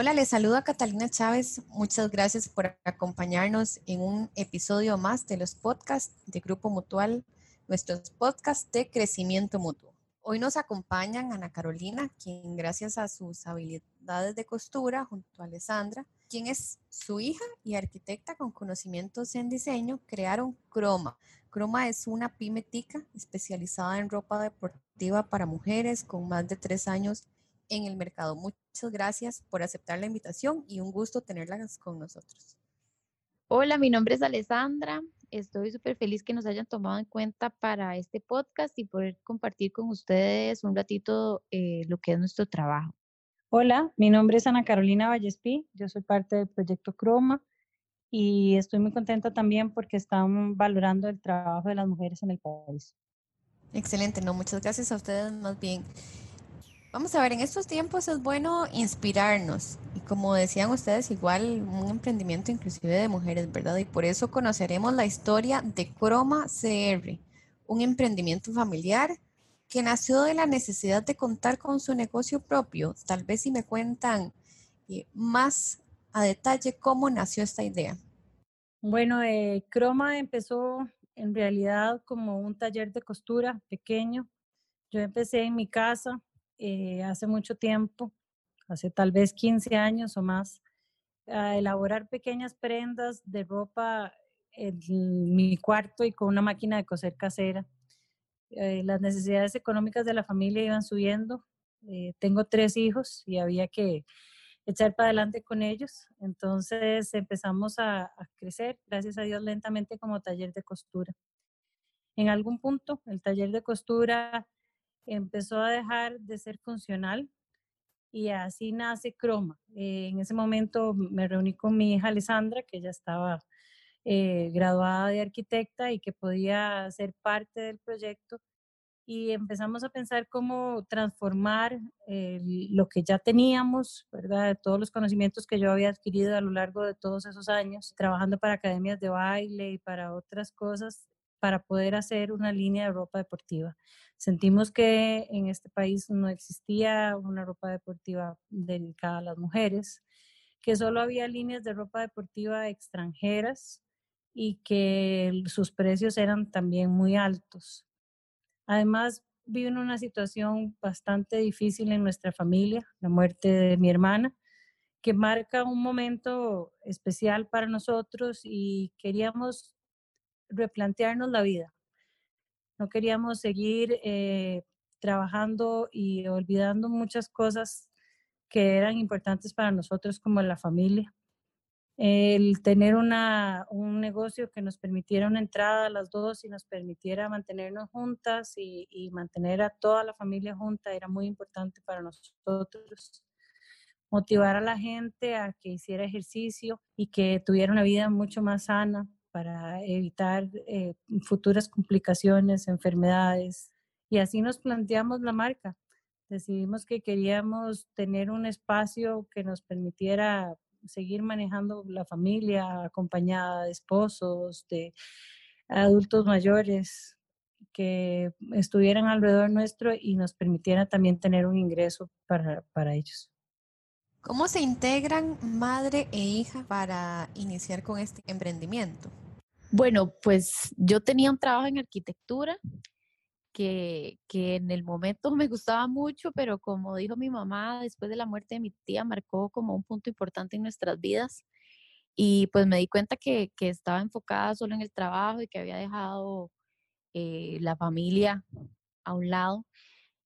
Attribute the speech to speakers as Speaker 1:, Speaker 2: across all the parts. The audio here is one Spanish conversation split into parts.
Speaker 1: Hola, les saluda Catalina Chávez. Muchas gracias por acompañarnos en un episodio más de los podcasts de Grupo Mutual, nuestros podcasts de crecimiento mutuo. Hoy nos acompañan Ana Carolina, quien gracias a sus habilidades de costura junto a Alessandra, quien es su hija y arquitecta con conocimientos en diseño, crearon Croma. Croma es una pyme especializada en ropa deportiva para mujeres con más de tres años en el mercado. Muchas gracias por aceptar la invitación y un gusto tenerlas con nosotros.
Speaker 2: Hola, mi nombre es Alessandra. Estoy súper feliz que nos hayan tomado en cuenta para este podcast y poder compartir con ustedes un ratito eh, lo que es nuestro trabajo.
Speaker 3: Hola, mi nombre es Ana Carolina Vallespí. Yo soy parte del proyecto Croma y estoy muy contenta también porque están valorando el trabajo de las mujeres en el país.
Speaker 1: Excelente, no, muchas gracias a ustedes más bien. Vamos a ver, en estos tiempos es bueno inspirarnos y como decían ustedes, igual un emprendimiento inclusive de mujeres, ¿verdad? Y por eso conoceremos la historia de Croma CR, un emprendimiento familiar que nació de la necesidad de contar con su negocio propio. Tal vez si me cuentan eh, más a detalle cómo nació esta idea.
Speaker 3: Bueno, eh, Croma empezó en realidad como un taller de costura pequeño. Yo empecé en mi casa eh, hace mucho tiempo, hace tal vez 15 años o más, a elaborar pequeñas prendas de ropa en mi cuarto y con una máquina de coser casera. Eh, las necesidades económicas de la familia iban subiendo. Eh, tengo tres hijos y había que echar para adelante con ellos. Entonces empezamos a, a, crecer, gracias a Dios, lentamente como taller de costura. En algún punto, el taller de costura empezó a dejar de ser funcional y así nace Croma. Eh, en ese momento me reuní con mi hija Alessandra, que ya estaba eh, graduada de arquitecta y que podía ser parte del proyecto. Y empezamos a pensar cómo transformar lo que ya teníamos, ¿verdad? Todos los conocimientos que yo había adquirido a lo largo de todos esos años, trabajando para academias de baile y para otras cosas, para poder hacer una línea de ropa deportiva. Sentimos que en este país no existía una ropa deportiva dedicada a las mujeres, que solo había líneas de ropa deportiva extranjeras y que sus precios eran también muy altos. Además, vivo en una situación bastante difícil en nuestra familia, la muerte de mi hermana, que marca un momento especial para nosotros y queríamos replantearnos la vida. No queríamos seguir eh, trabajando y olvidando muchas cosas que eran importantes para nosotros como la familia. El tener una, un negocio que nos permitiera una entrada a las dos y nos permitiera mantenernos juntas y, y mantener a toda la familia junta era muy importante para nosotros motivar a la gente a que hiciera ejercicio y que tuviera una vida mucho más sana, para evitar eh, futuras complicaciones, enfermedades. Y así nos planteamos la marca. Decidimos que queríamos tener un espacio que nos permitiera seguir manejando la familia acompañada de esposos, de adultos mayores que estuvieran alrededor nuestro y nos permitiera también tener un ingreso para, para ellos.
Speaker 1: ¿Cómo se integran madre e hija para iniciar con este emprendimiento?
Speaker 2: Bueno, pues yo tenía un trabajo en arquitectura que, en el momento me gustaba mucho, pero como dijo mi mamá, después de la muerte de mi tía, marcó como un punto importante en nuestras vidas. Y pues me di cuenta que, que estaba enfocada solo en el trabajo y que había dejado eh, la familia a un lado.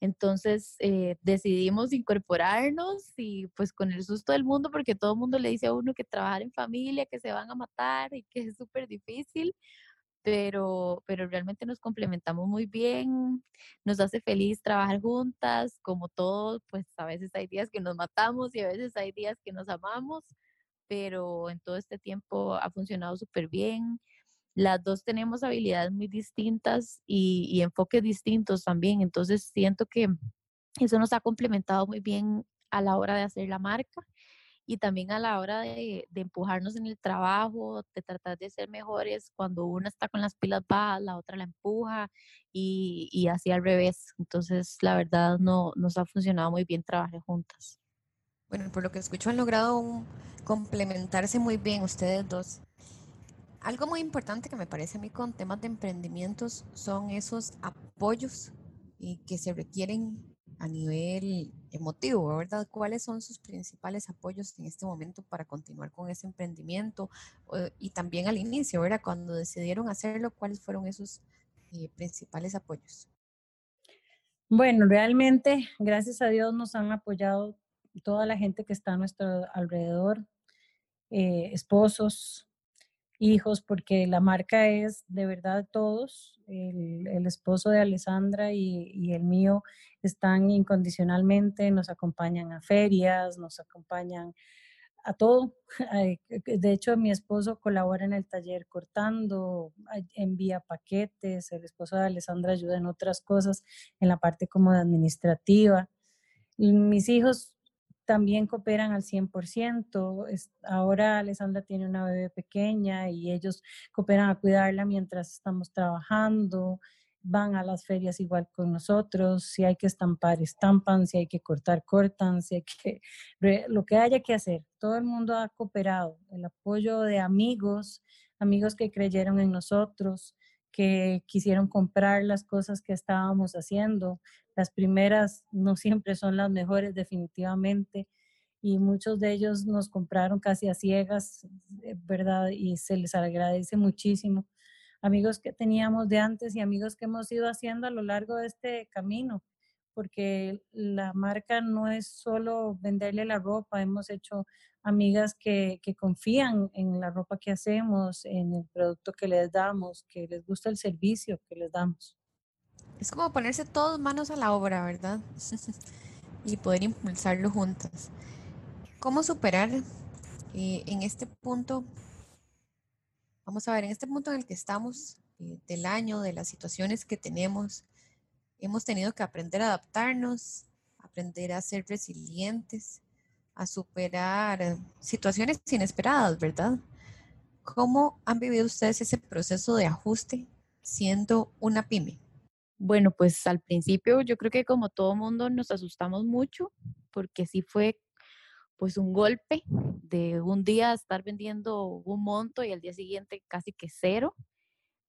Speaker 2: Entonces eh, decidimos incorporarnos y pues con el susto del mundo, porque todo el mundo le dice a uno que trabajar en familia, que se van a matar y que es súper difícil, pero, pero realmente nos complementamos muy bien, nos hace feliz trabajar juntas, como todo, pues a veces hay días que nos matamos y a veces hay días que nos amamos, pero en todo este tiempo ha funcionado súper bien las dos tenemos habilidades muy distintas y, enfoques distintos también, entonces siento que eso nos ha complementado muy bien a la hora de hacer la marca y también a la hora de, empujarnos en el trabajo, de tratar de ser mejores. Cuando una está con las pilas bajas, la otra la empuja y, y así al revés. Entonces, la verdad, no, nos ha funcionado muy bien trabajar juntas.
Speaker 1: Bueno, por lo que escucho han logrado complementarse muy bien ustedes dos. Algo muy importante que me parece a mí con temas de emprendimientos son esos apoyos que se requieren a nivel emotivo, ¿verdad? ¿Cuáles son sus principales apoyos en este momento para continuar con ese emprendimiento? Y también al inicio, ¿verdad? Cuando decidieron hacerlo, ¿cuáles fueron esos eh, principales apoyos?
Speaker 3: Bueno, realmente, gracias a Dios, nos han apoyado toda la gente que está a nuestro alrededor, eh, esposos, hijos, porque la marca es de verdad todos. El, esposo de Alessandra y, el mío están incondicionalmente, nos acompañan a ferias, nos acompañan a todo. De hecho, mi esposo colabora en el taller cortando, envía paquetes, el esposo de Alessandra ayuda en otras cosas, en la parte como administrativa. Mis hijos también cooperan al 100%. ahora Alessandra tiene una bebé pequeña y ellos cooperan a cuidarla mientras estamos trabajando, van a las ferias igual con nosotros, si hay que estampar, estampan, si hay que cortar, cortan, si hay que, lo que haya que hacer. Todo el mundo ha cooperado, el apoyo de amigos, amigos que creyeron en nosotros, que quisieron comprar las cosas que estábamos haciendo. Las primeras no siempre son las mejores definitivamente y muchos de ellos nos compraron casi a ciegas, eh, ¿verdad? Y se les agradece muchísimo. Amigos que teníamos de antes y amigos que hemos ido haciendo a lo largo de este camino, porque la marca no es solo venderle la ropa, hemos hecho amigas que, confían en la ropa que hacemos, en el producto que les damos, que les gusta el servicio que les damos.
Speaker 1: Es como ponerse todos manos a la obra, ¿verdad? y poder impulsarlo juntas. ¿Cómo superar eh, en este punto? Vamos a ver, en este punto en el que estamos, eh, del año, de las situaciones que tenemos, hemos tenido que aprender a adaptarnos, aprender a ser resilientes, a superar situaciones inesperadas, ¿verdad? ¿Cómo han vivido ustedes ese proceso de ajuste siendo una pyme?
Speaker 2: Bueno, pues al principio yo creo que como todo mundo nos asustamos mucho porque sí fue pues un golpe de un día estar vendiendo un monto y al día siguiente casi que cero.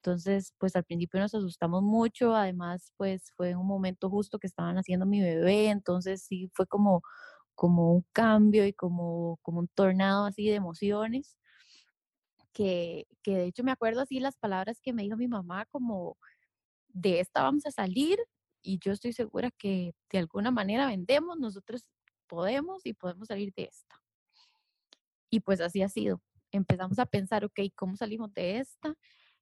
Speaker 2: Entonces, pues al principio nos asustamos mucho, además pues fue un momento justo que estaban haciendo mi bebé, entonces sí fue como como un cambio y como, como un tornado así de emociones, que, que de hecho me acuerdo así las palabras que me dijo mi mamá como, de esta vamos a salir y yo estoy segura que de alguna manera vendemos, nosotros podemos y podemos salir de esta. Y pues así ha sido. Empezamos a pensar, ok, ¿cómo salimos de esta?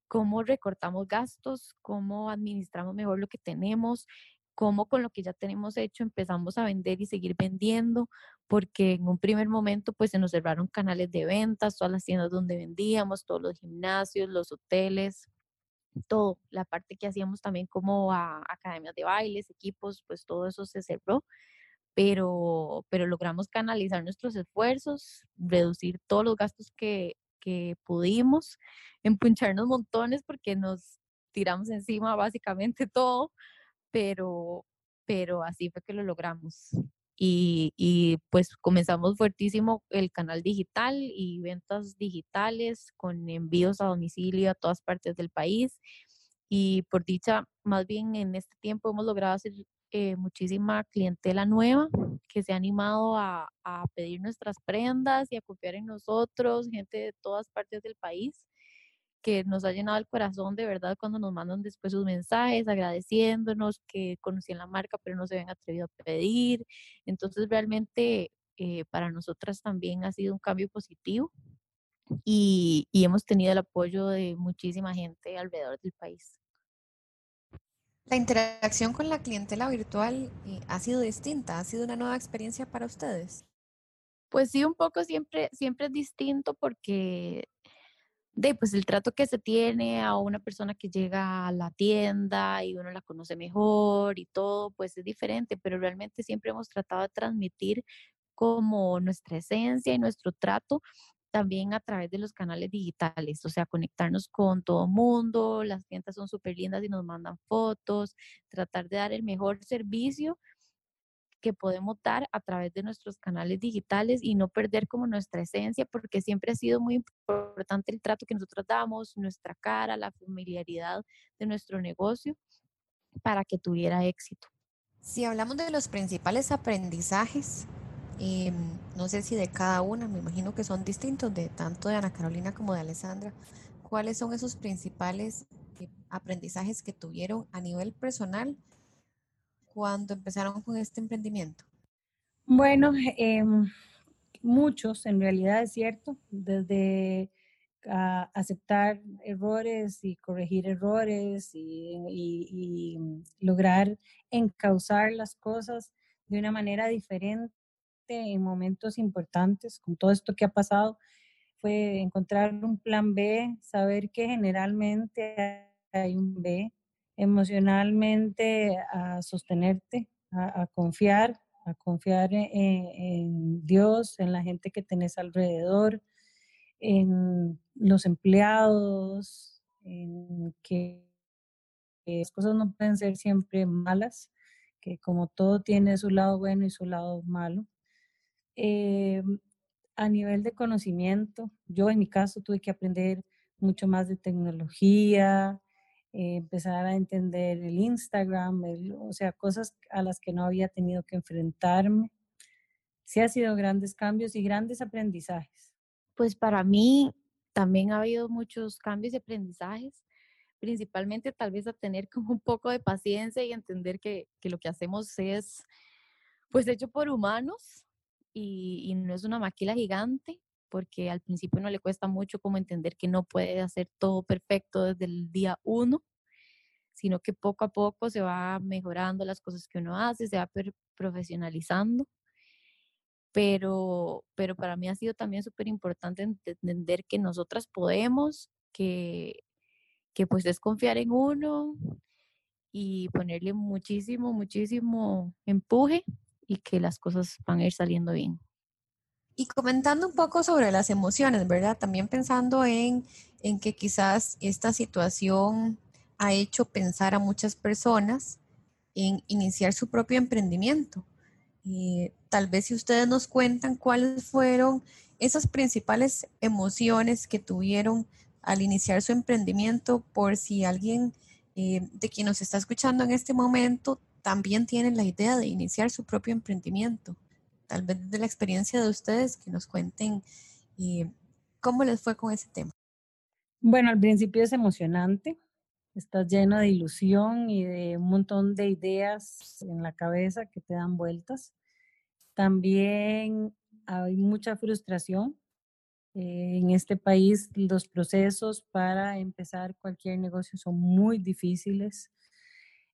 Speaker 2: ¿Cómo recortamos gastos? ¿Cómo administramos mejor lo que tenemos? cómo con lo que ya tenemos hecho empezamos a vender y seguir vendiendo, porque en un primer momento pues se nos cerraron canales de ventas, todas las tiendas donde vendíamos, todos los gimnasios, los hoteles, todo, la parte que hacíamos también como a academias de bailes, equipos, pues todo eso se cerró, pero, pero logramos canalizar nuestros esfuerzos, reducir todos los gastos que, que pudimos, empuncharnos montones porque nos tiramos encima básicamente todo, pero, pero así fue que lo logramos. Y, y, pues comenzamos fuertísimo el canal digital y ventas digitales con envíos a domicilio a todas partes del país. Y por dicha, más bien en este tiempo hemos logrado hacer eh, muchísima clientela nueva que se ha animado a, pedir nuestras prendas y a confiar en nosotros, gente de todas partes del país que nos ha llenado el corazón de verdad cuando nos mandan después sus mensajes agradeciéndonos que conocían la marca pero no se habían atrevido a pedir. Entonces realmente eh, para nosotras también ha sido un cambio positivo y hemos tenido el apoyo de muchísima gente alrededor del país.
Speaker 1: La interacción con la clientela virtual eh, ha sido distinta, ha sido una nueva experiencia para ustedes.
Speaker 2: Pues sí, un poco siempre, siempre es distinto porque de pues el trato que se tiene a una persona que llega a la tienda y uno la conoce mejor y todo, pues es diferente, pero realmente siempre hemos tratado de transmitir como nuestra esencia y nuestro trato también a través de los canales digitales, o sea, conectarnos con todo mundo, las tiendas son súper lindas y nos mandan fotos, tratar de dar el mejor servicio que podemos dar a través de nuestros canales digitales y no perder como nuestra esencia, porque siempre ha sido muy importante el trato que nosotros damos, nuestra cara, la familiaridad de nuestro negocio para que tuviera éxito.
Speaker 1: Si hablamos de los principales aprendizajes, em, no sé si de cada una, me imagino que son distintos, de tanto de Ana Carolina como de Alessandra, ¿cuáles son esos principales eh, aprendizajes que tuvieron a nivel personal cuando empezaron con este emprendimiento?
Speaker 3: Bueno, em, muchos, en realidad es cierto, desde aceptar errores y corregir errores y, lograr encauzar las cosas de una manera diferente en momentos importantes, con todo esto que ha pasado, fue encontrar un plan B, saber que generalmente hay un B, emocionalmente a sostenerte, a, confiar, a confiar en, en, Dios, en la gente que tenés alrededor, en los empleados, en que las cosas no pueden ser siempre malas, que como todo tiene su lado bueno y su lado malo. Eh, a nivel de conocimiento, yo en mi caso tuve que aprender mucho más de tecnología, eh, empezar a entender el Instagram, o sea, cosas a las que no había tenido que enfrentarme. Sí ha sido grandes cambios y grandes aprendizajes.
Speaker 2: Pues para mí también ha habido muchos cambios y aprendizajes, principalmente tal vez a tener como un poco de paciencia y entender que, que lo que hacemos es pues hecho por humanos y, y, no es una maquila gigante, porque al principio no le cuesta mucho como entender que no puede hacer todo perfecto desde el día uno, sino que poco a poco se va mejorando las cosas que uno hace, se va profesionalizando. Pero, pero para mí ha sido también súper importante entender que nosotras podemos, que, que pues es confiar en uno y ponerle muchísimo, muchísimo empuje y que las cosas van a ir saliendo bien.
Speaker 1: Y comentando un poco sobre las emociones, ¿verdad? También pensando en, en que quizás esta situación ha hecho pensar a muchas personas en iniciar su propio emprendimiento. Y tal vez si ustedes nos cuentan cuáles fueron esas principales emociones que tuvieron al iniciar su emprendimiento, por si alguien eh, de quien nos está escuchando en este momento también tiene la idea de iniciar su propio emprendimiento. Tal vez de la experiencia de ustedes que nos cuenten eh, cómo les fue con ese tema.
Speaker 3: Bueno, al principio es emocionante, estás lleno de ilusión y de un montón de ideas en la cabeza que te dan vueltas. También hay mucha frustración. Eh, en este país los procesos para empezar cualquier negocio son muy difíciles.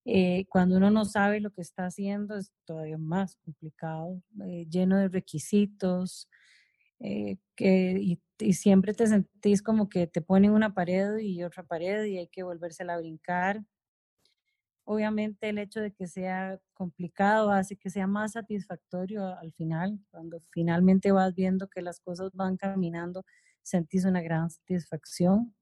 Speaker 3: Eh, cuando uno no sabe lo que está haciendo es todavía más complicado, eh, lleno de requisitos, que, y, y, siempre te sentís como que te ponen una pared y otra pared y hay que volvérsela a brincar. Obviamente el hecho de que sea complicado hace que sea más satisfactorio al final, cuando finalmente vas viendo que las cosas van caminando, sentís una gran satisfacción.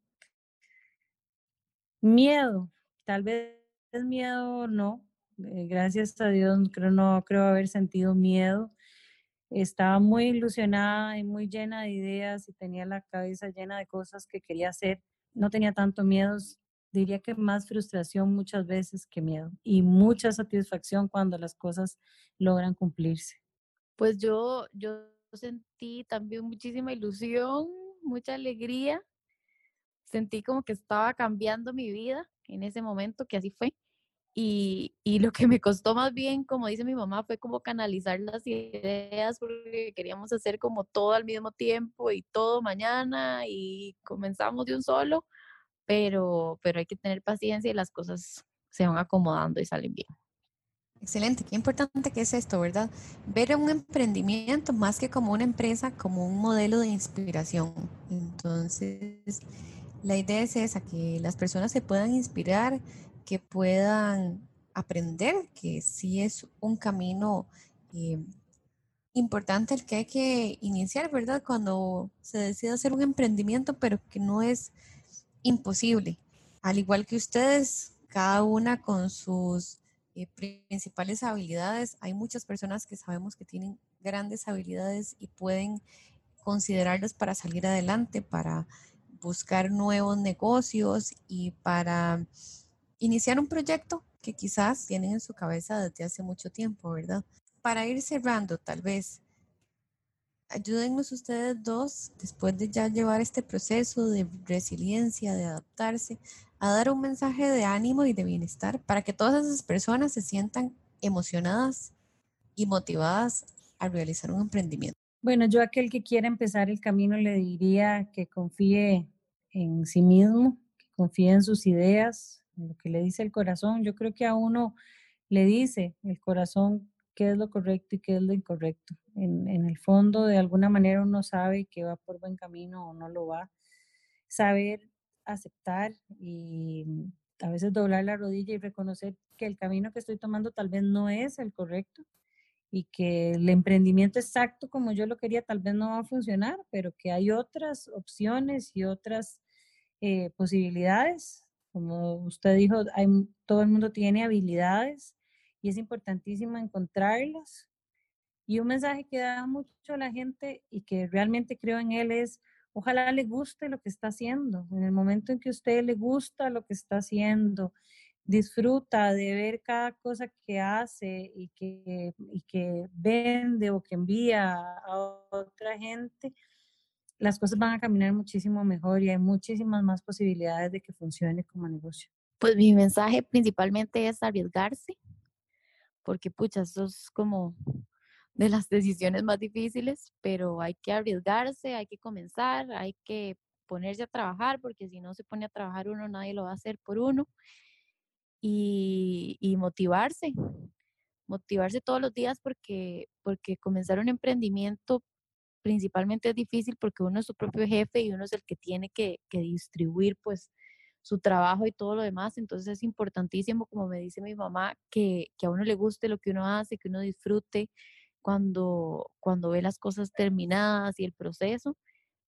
Speaker 3: Miedo, tal vez miedo no, eh, gracias a Dios creo, no creo haber sentido miedo. Estaba muy ilusionada y muy llena de ideas y tenía la cabeza llena de cosas que quería hacer. No tenía tanto miedo, diría que más frustración muchas veces que miedo y mucha satisfacción cuando las cosas logran cumplirse.
Speaker 2: Pues yo, yo sentí también muchísima ilusión, mucha alegría. Sentí como que estaba cambiando mi vida en ese momento, que así fue. Y, y, lo que me costó más bien, como dice mi mamá, fue como canalizar las ideas porque queríamos hacer como todo al mismo tiempo y todo mañana y comenzamos de un solo pero, pero hay que tener paciencia y las cosas se van acomodando y salen bien.
Speaker 1: Excelente, qué importante que es esto, ¿verdad? Ver un emprendimiento más que como una empresa, como un modelo de inspiración. Entonces, la idea es esa, que las personas se puedan inspirar, que puedan aprender, que sí es un camino eh, importante el que hay que iniciar, ¿verdad? Cuando se decide hacer un emprendimiento, pero que no es imposible. Al igual que ustedes, cada una con sus eh, principales habilidades. Hay muchas personas que sabemos que tienen grandes habilidades y pueden considerarlas para salir adelante, para buscar nuevos negocios y para iniciar un proyecto que quizás tienen en su cabeza desde hace mucho tiempo, ¿verdad? Para ir cerrando, tal vez, ayúdennos ustedes dos, después de ya llevar este proceso de resiliencia, de adaptarse, a dar un mensaje de ánimo y de bienestar para que todas esas personas se sientan emocionadas y motivadas a realizar un emprendimiento.
Speaker 3: Bueno, yo aquel que quiera empezar el camino le diría que confíe en sí mismo, que confíe en sus ideas, lo que le dice el corazón. Yo creo que a uno le dice el corazón qué es lo correcto y qué es lo incorrecto. En, en, el fondo, de alguna manera, uno sabe que va por buen camino o no lo va. Saber aceptar y a veces doblar la rodilla y reconocer que el camino que estoy tomando tal vez no es el correcto y que el emprendimiento exacto como yo lo quería tal vez no va a funcionar, pero que hay otras opciones y otras eh, posibilidades. Como usted dijo, hay, todo el mundo tiene habilidades y es importantísimo encontrarlas. Y un mensaje que da mucho a la gente y que realmente creo en él es, ojalá le guste lo que está haciendo. En el momento en que usted le gusta lo que está haciendo, disfruta de ver cada cosa que hace y que, y que vende o que envía a otra gente, las cosas van a caminar muchísimo mejor y hay muchísimas más posibilidades de que funcione como negocio.
Speaker 2: Pues mi mensaje principalmente es arriesgarse, porque pucha, eso es como de las decisiones más difíciles, pero hay que arriesgarse, hay que comenzar, hay que ponerse a trabajar, porque si no se pone a trabajar uno, nadie lo va a hacer por uno. Y, motivarse, motivarse todos los días porque, porque comenzar un emprendimiento principalmente es difícil porque uno es su propio jefe y uno es el que tiene que, distribuir pues su trabajo y todo lo demás. Entonces es importantísimo, como me dice mi mamá, que, que, a uno le guste lo que uno hace, que uno disfrute cuando, cuando ve las cosas terminadas y el proceso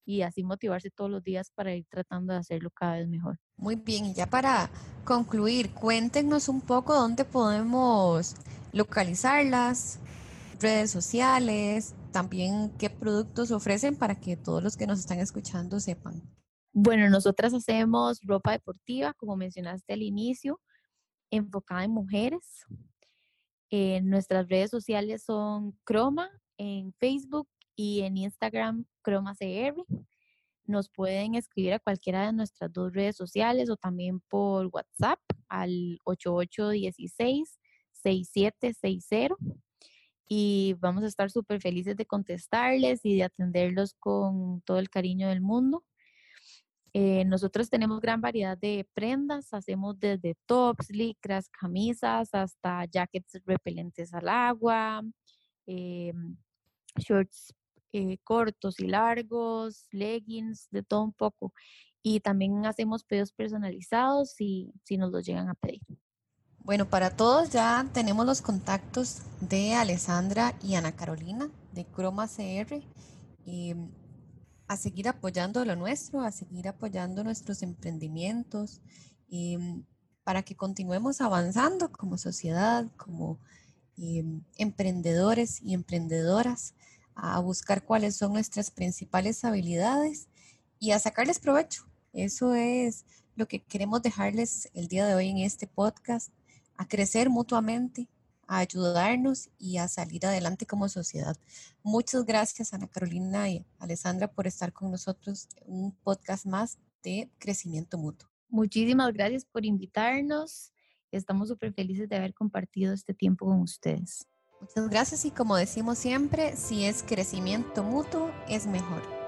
Speaker 2: y así motivarse todos los días para ir tratando de hacerlo cada vez mejor.
Speaker 1: Muy bien, y ya para concluir, cuéntenos un poco dónde podemos localizarlas, redes sociales, también qué productos ofrecen para que todos los que nos están escuchando sepan.
Speaker 2: Bueno, nosotras hacemos ropa deportiva, como mencionaste al inicio, enfocada en mujeres. Eh, nuestras redes sociales son Croma en Facebook y en Instagram Croma CR. Nos pueden escribir a cualquiera de nuestras dos redes sociales o también por WhatsApp al 8816-6760 y vamos a estar súper felices de contestarles y de atenderlos con todo el cariño del mundo. Eh, nosotros tenemos gran variedad de prendas, hacemos desde tops, licras, camisas, hasta jackets repelentes al agua, eh, shorts eh, cortos y largos, leggings, de todo un poco. Y también hacemos pedidos personalizados si, si nos los llegan a pedir.
Speaker 1: Bueno, para todos ya tenemos los contactos de Alessandra y Ana Carolina de Croma CR. Y a seguir apoyando lo nuestro, a seguir apoyando nuestros emprendimientos mm, para que continuemos avanzando como sociedad, como em, emprendedores y emprendedoras, a buscar cuáles son nuestras principales habilidades y a sacarles provecho. Eso es lo que queremos dejarles el día de hoy en este podcast, a crecer mutuamente, a ayudarnos y a salir adelante como sociedad. Muchas gracias Ana Carolina y Alessandra por estar con nosotros en un podcast más de crecimiento mutuo.
Speaker 2: Muchísimas gracias por invitarnos. Estamos súper felices de haber compartido este tiempo con ustedes.
Speaker 1: Muchas gracias y como decimos siempre, si es crecimiento mutuo, es mejor.